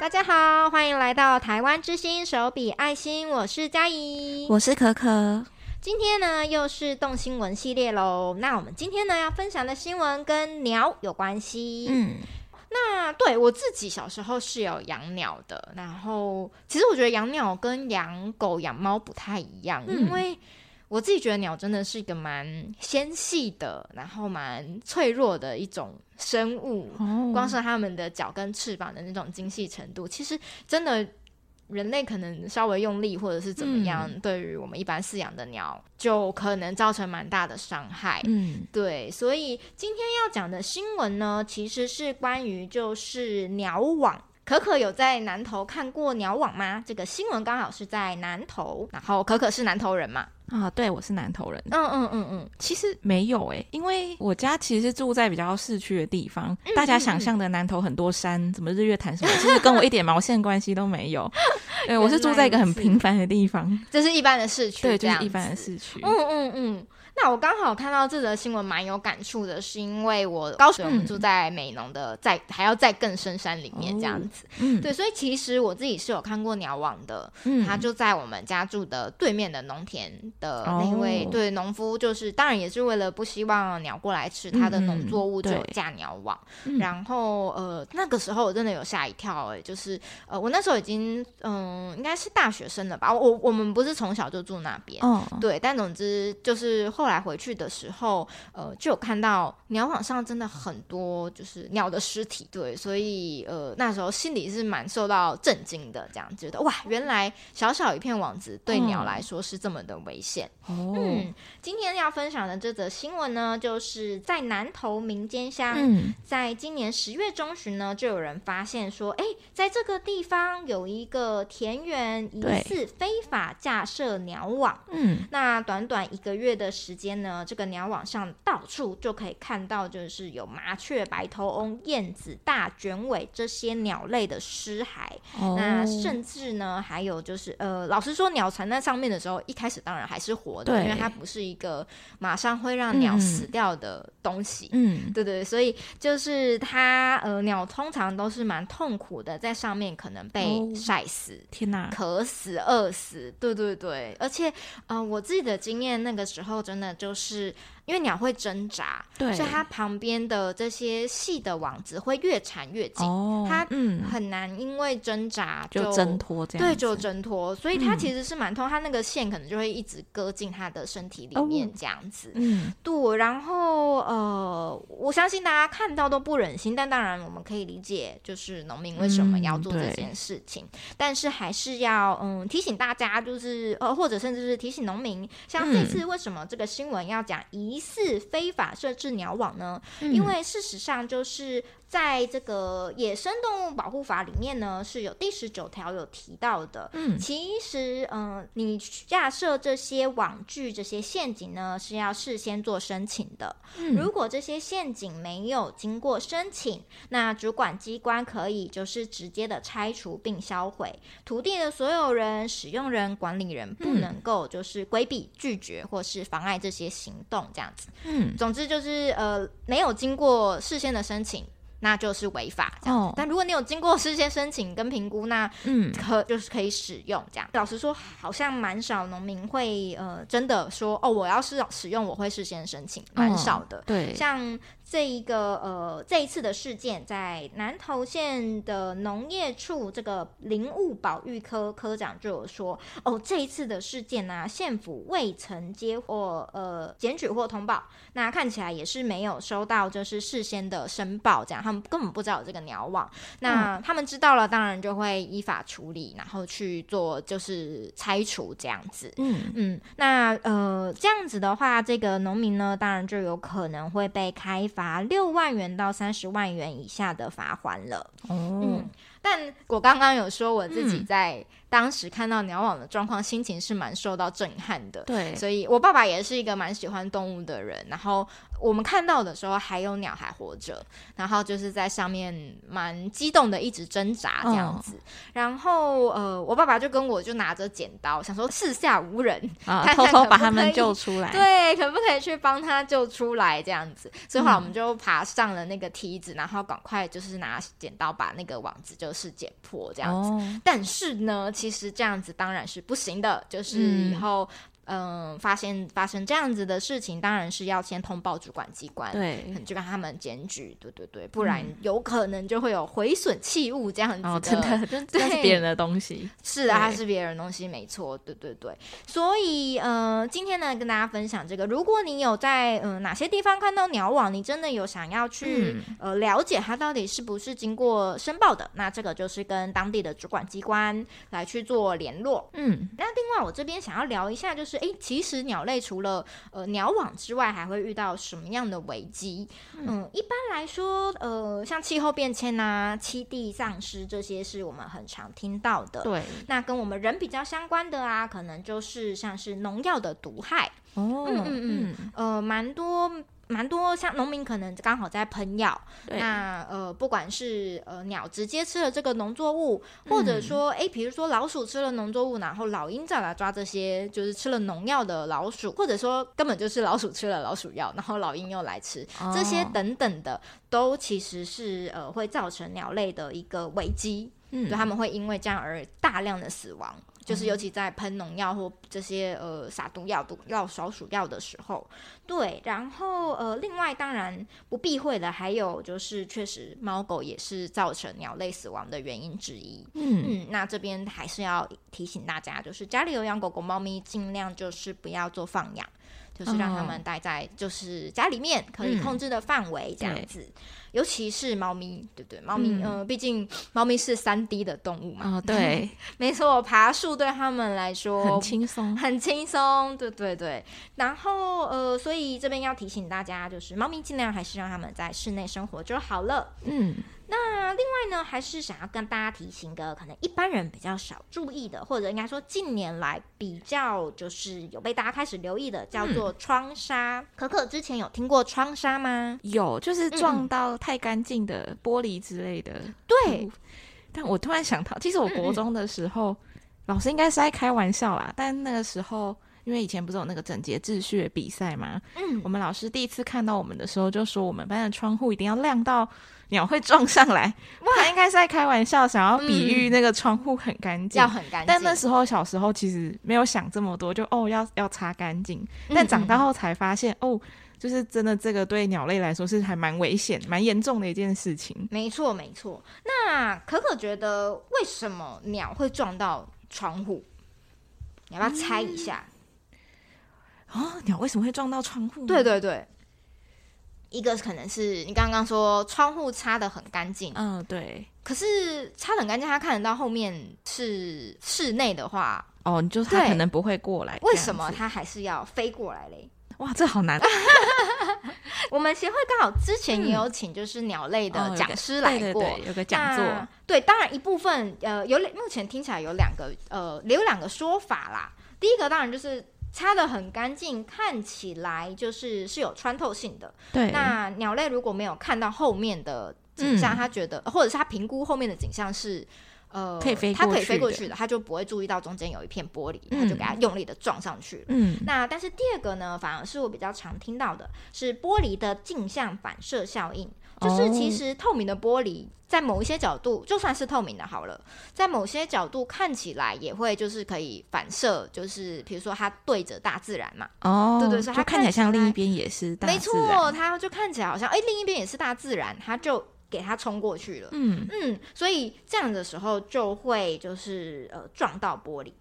大家好，欢迎来到台湾之星手笔爱心，我是佳怡，我是可可。今天呢又是动新闻系列喽。那我们今天呢要分享的新闻跟鸟有关系。嗯，那对我自己小时候是有养鸟的，然后其实我觉得养鸟跟养狗养猫不太一样，嗯、因为。我自己觉得鸟真的是一个蛮纤细的，然后蛮脆弱的一种生物。哦、光是它们的脚跟翅膀的那种精细程度，其实真的人类可能稍微用力或者是怎么样，嗯、对于我们一般饲养的鸟，就可能造成蛮大的伤害。嗯，对。所以今天要讲的新闻呢，其实是关于就是鸟网。可可有在南投看过鸟网吗？这个新闻刚好是在南投，然后可可是南投人嘛。啊，对，我是南投人。嗯嗯嗯嗯，其实没有诶，因为我家其实是住在比较市区的地方。大家想象的南投很多山，什么日月潭什么，其实跟我一点毛线关系都没有。对，我是住在一个很平凡的地方，这是一般的市区，对，就是一般的市区。嗯嗯嗯。那我刚好看到这则新闻，蛮有感触的，是因为我高雄我们住在美浓的，在、嗯、还要在更深山里面这样子，哦嗯、对，所以其实我自己是有看过鸟网的，嗯，他就在我们家住的对面的农田的那位、哦、对农夫，就是当然也是为了不希望鸟过来吃他的农作物，就有架鸟网，嗯、然后呃那个时候我真的有吓一跳、欸，哎，就是呃我那时候已经嗯、呃、应该是大学生了吧，我我们不是从小就住那边，哦，对，但总之就是后来。来回去的时候，呃，就有看到鸟网上真的很多，就是鸟的尸体，对，所以呃，那时候心里是蛮受到震惊的，这样觉得哇，原来小小一片网子对鸟来说是这么的危险。哦、嗯，今天要分享的这则新闻呢，就是在南投民间乡，嗯、在今年十月中旬呢，就有人发现说，哎，在这个地方有一个田园疑似非法架设鸟网。嗯，那短短一个月的时间。呢，这个鸟网上到处就可以看到，就是有麻雀、白头翁、燕子、大卷尾这些鸟类的尸骸。Oh. 那甚至呢，还有就是，呃，老实说，鸟缠在上面的时候，一开始当然还是活的，因为它不是一个马上会让鸟死掉的东西。嗯，对对，所以就是它，呃，鸟通常都是蛮痛苦的，在上面可能被晒死、oh. 天哪，渴死、饿死。对对对，而且，呃，我自己的经验，那个时候真的。就是。因为鸟会挣扎，对。所以它旁边的这些细的网子会越缠越紧，哦、它很难因为挣扎就挣脱这样，对，就挣脱，所以它其实是蛮痛，嗯、它那个线可能就会一直割进它的身体里面这样子，哦、嗯，对，然后呃，我相信大家看到都不忍心，但当然我们可以理解，就是农民为什么要做这件事情，嗯、但是还是要嗯提醒大家，就是呃或者甚至是提醒农民，像这次为什么这个新闻要讲疑似非法设置鸟网呢？嗯、因为事实上就是。在这个野生动物保护法里面呢，是有第十九条有提到的。嗯，其实，嗯、呃，你架设这些网具、这些陷阱呢，是要事先做申请的。嗯，如果这些陷阱没有经过申请，那主管机关可以就是直接的拆除并销毁土地的所有人、使用人、管理人，不能够就是规避、拒绝或是妨碍这些行动，这样子。嗯，总之就是呃，没有经过事先的申请。那就是违法这样子，oh. 但如果你有经过事先申请跟评估，那嗯，可就是可以使用这样。老实说，好像蛮少农民会呃真的说哦，我要是使用，我会事先申请，蛮少的。Oh. 对，像。这一个呃，这一次的事件，在南投县的农业处这个林务保育科科长就有说，哦，这一次的事件呢、啊，县府未曾接获呃检举或通报，那看起来也是没有收到就是事先的申报，这样他们根本不知道有这个鸟网，那他们知道了，当然就会依法处理，然后去做就是拆除这样子，嗯。嗯，那呃这样子的话，这个农民呢，当然就有可能会被开罚。罚六万元到三十万元以下的罚款了。哦，嗯，但我刚刚有说我自己在当时看到鸟网的状况，心情是蛮受到震撼的。对，所以我爸爸也是一个蛮喜欢动物的人，然后。我们看到的时候还有鸟还活着，然后就是在上面蛮激动的，一直挣扎这样子。哦、然后呃，我爸爸就跟我就拿着剪刀，想说四下无人，啊、看看偷偷把他们救出来。对，可不可以去帮他救出来这样子？所以后来我们就爬上了那个梯子，然后赶快就是拿剪刀把那个网子就是剪破这样子。哦、但是呢，其实这样子当然是不行的，就是以后。嗯嗯，发现发生这样子的事情，当然是要先通报主管机关，对，就跟他们检举，对对对，不然有可能就会有毁损器物这样子的，哦，真的，这是别人的东西，是啊，它是别人的东西，没错，对对对，所以呃，今天呢，跟大家分享这个，如果你有在嗯、呃、哪些地方看到鸟网，你真的有想要去、嗯、呃了解它到底是不是经过申报的，那这个就是跟当地的主管机关来去做联络，嗯，那另外我这边想要聊一下，就是。诶，其实鸟类除了呃鸟网之外，还会遇到什么样的危机？嗯，嗯，一般来说，呃，像气候变迁啊、栖地丧失这些，是我们很常听到的。对，那跟我们人比较相关的啊，可能就是像是农药的毒害。哦，嗯嗯嗯，呃，蛮多。蛮多像农民可能刚好在喷药，那呃不管是呃鸟直接吃了这个农作物，或者说哎，比如说老鼠吃了农作物，然后老鹰再来抓这些就是吃了农药的老鼠，或者说根本就是老鼠吃了老鼠药，然后老鹰又来吃，哦、这些等等的，都其实是呃会造成鸟类的一个危机，嗯，就他们会因为这样而大量的死亡。就是尤其在喷农药或这些呃撒毒药、毒药、消鼠药的时候，对，然后呃，另外当然不避讳的还有就是，确实猫狗也是造成鸟类死亡的原因之一。嗯嗯，那这边还是要提醒大家，就是家里有养狗狗、猫咪，尽量就是不要做放养。就是让他们待在就是家里面可以控制的范围这样子，嗯、尤其是猫咪，对不对？猫咪，嗯，毕、呃、竟猫咪是三 D 的动物嘛。哦，对，没错，爬树对他们来说很轻松，很轻松，对对对。然后，呃，所以这边要提醒大家，就是猫咪尽量还是让他们在室内生活就好了。嗯。那另外呢，还是想要跟大家提醒个可能一般人比较少注意的，或者应该说近年来比较就是有被大家开始留意的，叫做窗纱。嗯、可可之前有听过窗纱吗？有，就是撞到太干净的玻璃之类的。对、嗯。但我突然想到，其实我国中的时候，嗯、老师应该是在开玩笑啦。但那个时候，因为以前不是有那个整洁秩序的比赛吗？嗯。我们老师第一次看到我们的时候，就说我们班的窗户一定要亮到。鸟会撞上来，哇，他应该是在开玩笑，想要比喻那个窗户很干净，要很干净。但那时候小时候其实没有想这么多，就哦要要擦干净。但长大后才发现，嗯嗯哦，就是真的这个对鸟类来说是还蛮危险、蛮严重的一件事情。没错，没错。那可可觉得为什么鸟会撞到窗户？你要不要猜一下？啊、鸟为什么会撞到窗户？对对对。一个可能是你刚刚说窗户擦的很干净，嗯，对。可是擦得很干净，他看得到后面是室内的话，哦，你就他可能不会过来。为什么他还是要飞过来嘞？哇，这好难。我们协会刚好之前也有请就是鸟类的讲师来过，有个讲座。对，当然一部分呃有目前听起来有两个呃有两个说法啦。第一个当然就是。擦得很干净，看起来就是是有穿透性的。对，那鸟类如果没有看到后面的景象，他、嗯、觉得，或者是它评估后面的景象是，呃，可以飞，它可以飞过去的，它就不会注意到中间有一片玻璃，它、嗯、就给它用力的撞上去。嗯，那但是第二个呢，反而是我比较常听到的，是玻璃的镜像反射效应。就是其实透明的玻璃在某一些角度，就算是透明的好了，在某些角度看起来也会就是可以反射，就是比如说它对着大自然嘛，哦，对对，所以它看起来像另一边也是大自然，没错，它就看起来好像哎、欸、另一边也是大自然，它就给它冲过去了，嗯。嗯，所以这样的时候就会就是呃撞到玻璃，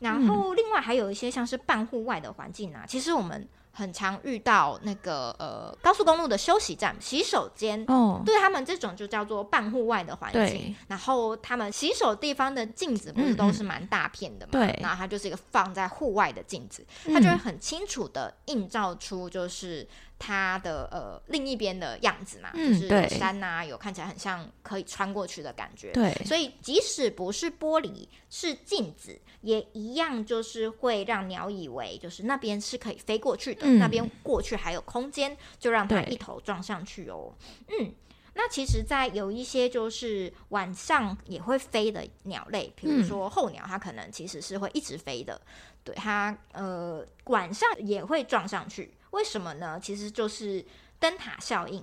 然后另外还有一些像是半户外的环境啊，其实我们。很常遇到那个呃高速公路的休息站、洗手间，哦，对他们这种就叫做半户外的环境。然后他们洗手地方的镜子不是都是蛮大片的嘛？嗯嗯对，然后它就是一个放在户外的镜子，它就会很清楚的映照出就是。它的呃另一边的样子嘛，嗯、就是有山呐、啊，有看起来很像可以穿过去的感觉。对，所以即使不是玻璃，是镜子，也一样就是会让鸟以为就是那边是可以飞过去的，嗯、那边过去还有空间，就让它一头撞上去哦。嗯，那其实，在有一些就是晚上也会飞的鸟类，比如说候鸟，它可能其实是会一直飞的，嗯、对它呃晚上也会撞上去。为什么呢？其实就是灯塔效应。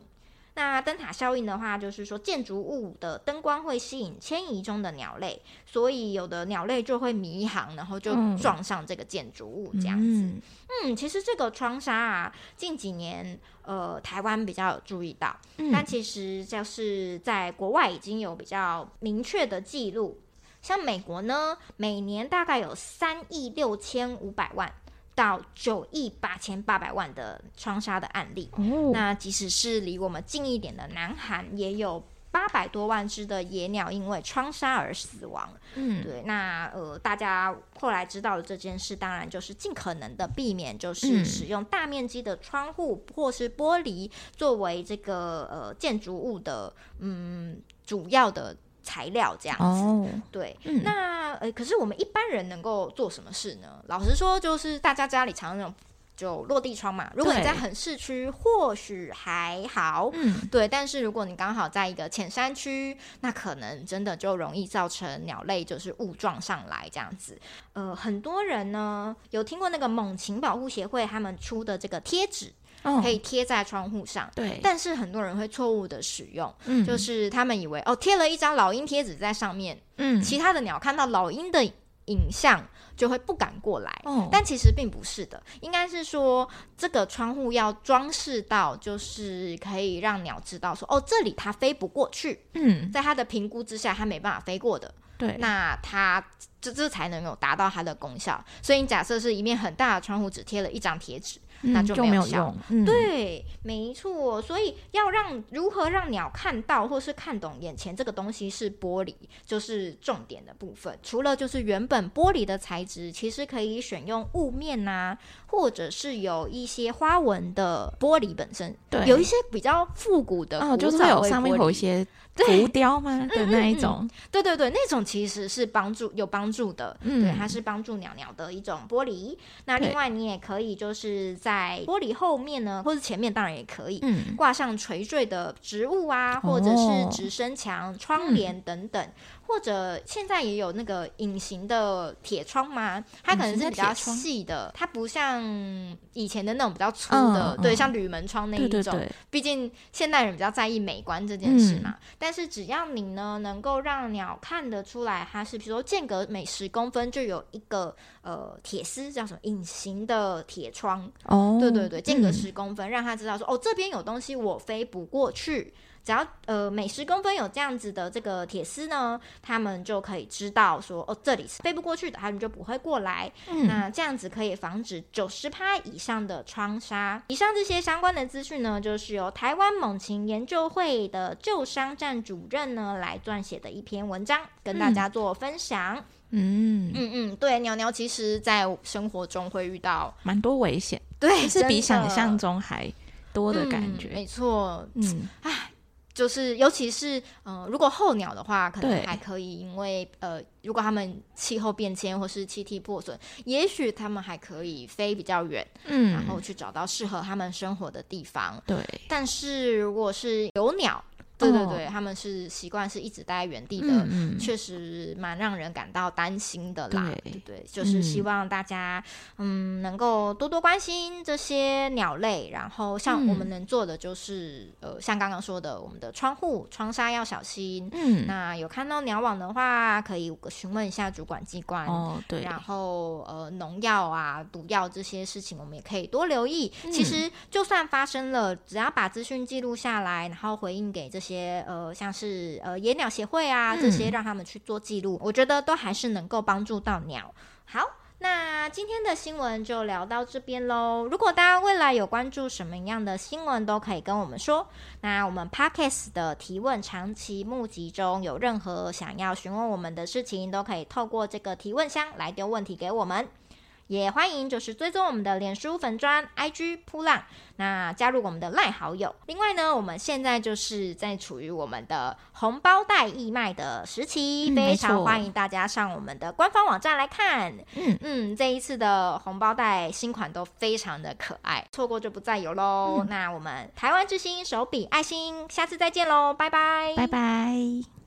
那灯塔效应的话，就是说建筑物的灯光会吸引迁移中的鸟类，所以有的鸟类就会迷航，然后就撞上这个建筑物这样子。嗯，嗯，其实这个窗纱啊，近几年呃台湾比较有注意到，嗯，但其实就是在国外已经有比较明确的记录，像美国呢，每年大概有三亿六千五百万。到九亿八千八百万的窗纱的案例，哦，那即使是离我们近一点的南韩，也有八百多万只的野鸟因为窗纱而死亡。嗯，对，那呃，大家后来知道了这件事，当然就是尽可能的避免，就是使用大面积的窗户或是玻璃作为这个呃建筑物的嗯主要的。材料这样子，哦、对，嗯、那呃，可是我们一般人能够做什么事呢？老实说，就是大家家里常那种就落地窗嘛。如果你在很市区，或许还好，嗯，对。但是如果你刚好在一个浅山区，那可能真的就容易造成鸟类就是误撞上来这样子。呃，很多人呢有听过那个猛禽保护协会他们出的这个贴纸。可以贴在窗户上，对。但是很多人会错误的使用，嗯，就是他们以为哦，贴了一张老鹰贴纸在上面，嗯，其他的鸟看到老鹰的影像就会不敢过来，哦。但其实并不是的，应该是说这个窗户要装饰到，就是可以让鸟知道说，哦，这里它飞不过去，嗯，在它的评估之下，它没办法飞过的，对。那它这这才能有达到它的功效。所以你假设是一面很大的窗户，只贴了一张贴纸。那就没有用，嗯、对，没错。所以要让如何让鸟看到或是看懂眼前这个东西是玻璃，就是重点的部分。除了就是原本玻璃的材质，其实可以选用雾面呐、啊，或者是有一些花纹的玻璃本身。对，有一些比较复古的古，哦，就是有上面有一些。浮雕吗的那一种？嗯嗯嗯，对对对，那种其实是帮助有帮助的，嗯、对，它是帮助鸟鸟的一种玻璃。那另外你也可以就是在玻璃后面呢，或者前面当然也可以，挂上垂坠的植物啊，嗯、或者是直升墙、窗帘等等。嗯或者现在也有那个隐形的铁窗吗？它可能是比较细的，它不像以前的那种比较粗的，嗯、对，像铝门窗那一种。对对对，毕竟现代人比较在意美观这件事嘛。嗯、但是只要你呢能够让鸟看得出来，它是比如说间隔每十公分就有一个呃铁丝，叫什么隐形的铁窗。哦，对对对，间隔十公分，嗯、让它知道说哦这边有东西，我飞不过去。只要呃每十公分有这样子的这个铁丝呢，他们就可以知道说哦这里是飞不过去的，他们就不会过来。嗯，那这样子可以防止九十趴以上的窗纱。以上这些相关的资讯呢，就是由台湾猛禽研究会的旧商站主任呢来撰写的一篇文章，跟大家做分享。嗯嗯嗯，对，鸟鸟其实在生活中会遇到蛮多危险，对，是比想象中还多的感觉。嗯、没错，嗯，唉。就是，尤其是，嗯、呃，如果候鸟的话，可能还可以，因为，呃，如果他们气候变迁或是气体破损，也许他们还可以飞比较远，嗯，然后去找到适合他们生活的地方。对，但是如果是有鸟。对对对，他们是习惯是一直待在原地的，确、嗯、实蛮让人感到担心的啦。对，对对，就是希望大家嗯，嗯能够多多关心这些鸟类，然后像我们能做的就是、嗯、呃，像刚刚说的，我们的窗户窗纱要小心。嗯，那有看到鸟网的话，可以询问一下主管机关。哦，对。然后呃，农药啊、毒药这些事情，我们也可以多留意。嗯、其实就算发生了，只要把资讯记录下来，然后回应给这些。些呃，像是呃野鸟协会啊，这些让他们去做记录，嗯、我觉得都还是能够帮助到鸟。好，那今天的新闻就聊到这边喽。如果大家未来有关注什么样的新闻，都可以跟我们说。那我们 Podcast 的提问长期募集中，有任何想要询问我们的事情，都可以透过这个提问箱来丢问题给我们。也欢迎就是追踪我们的脸书粉砖 IG 扑浪，那加入我们的赖好友。另外呢，我们现在就是在处于我们的红包袋义卖的时期，嗯、非常欢迎大家上我们的官方网站来看。嗯嗯，这一次的红包袋新款都非常的可爱，错过就不再有喽。嗯、那我们台湾之星手笔爱心，下次再见喽，拜拜，拜拜。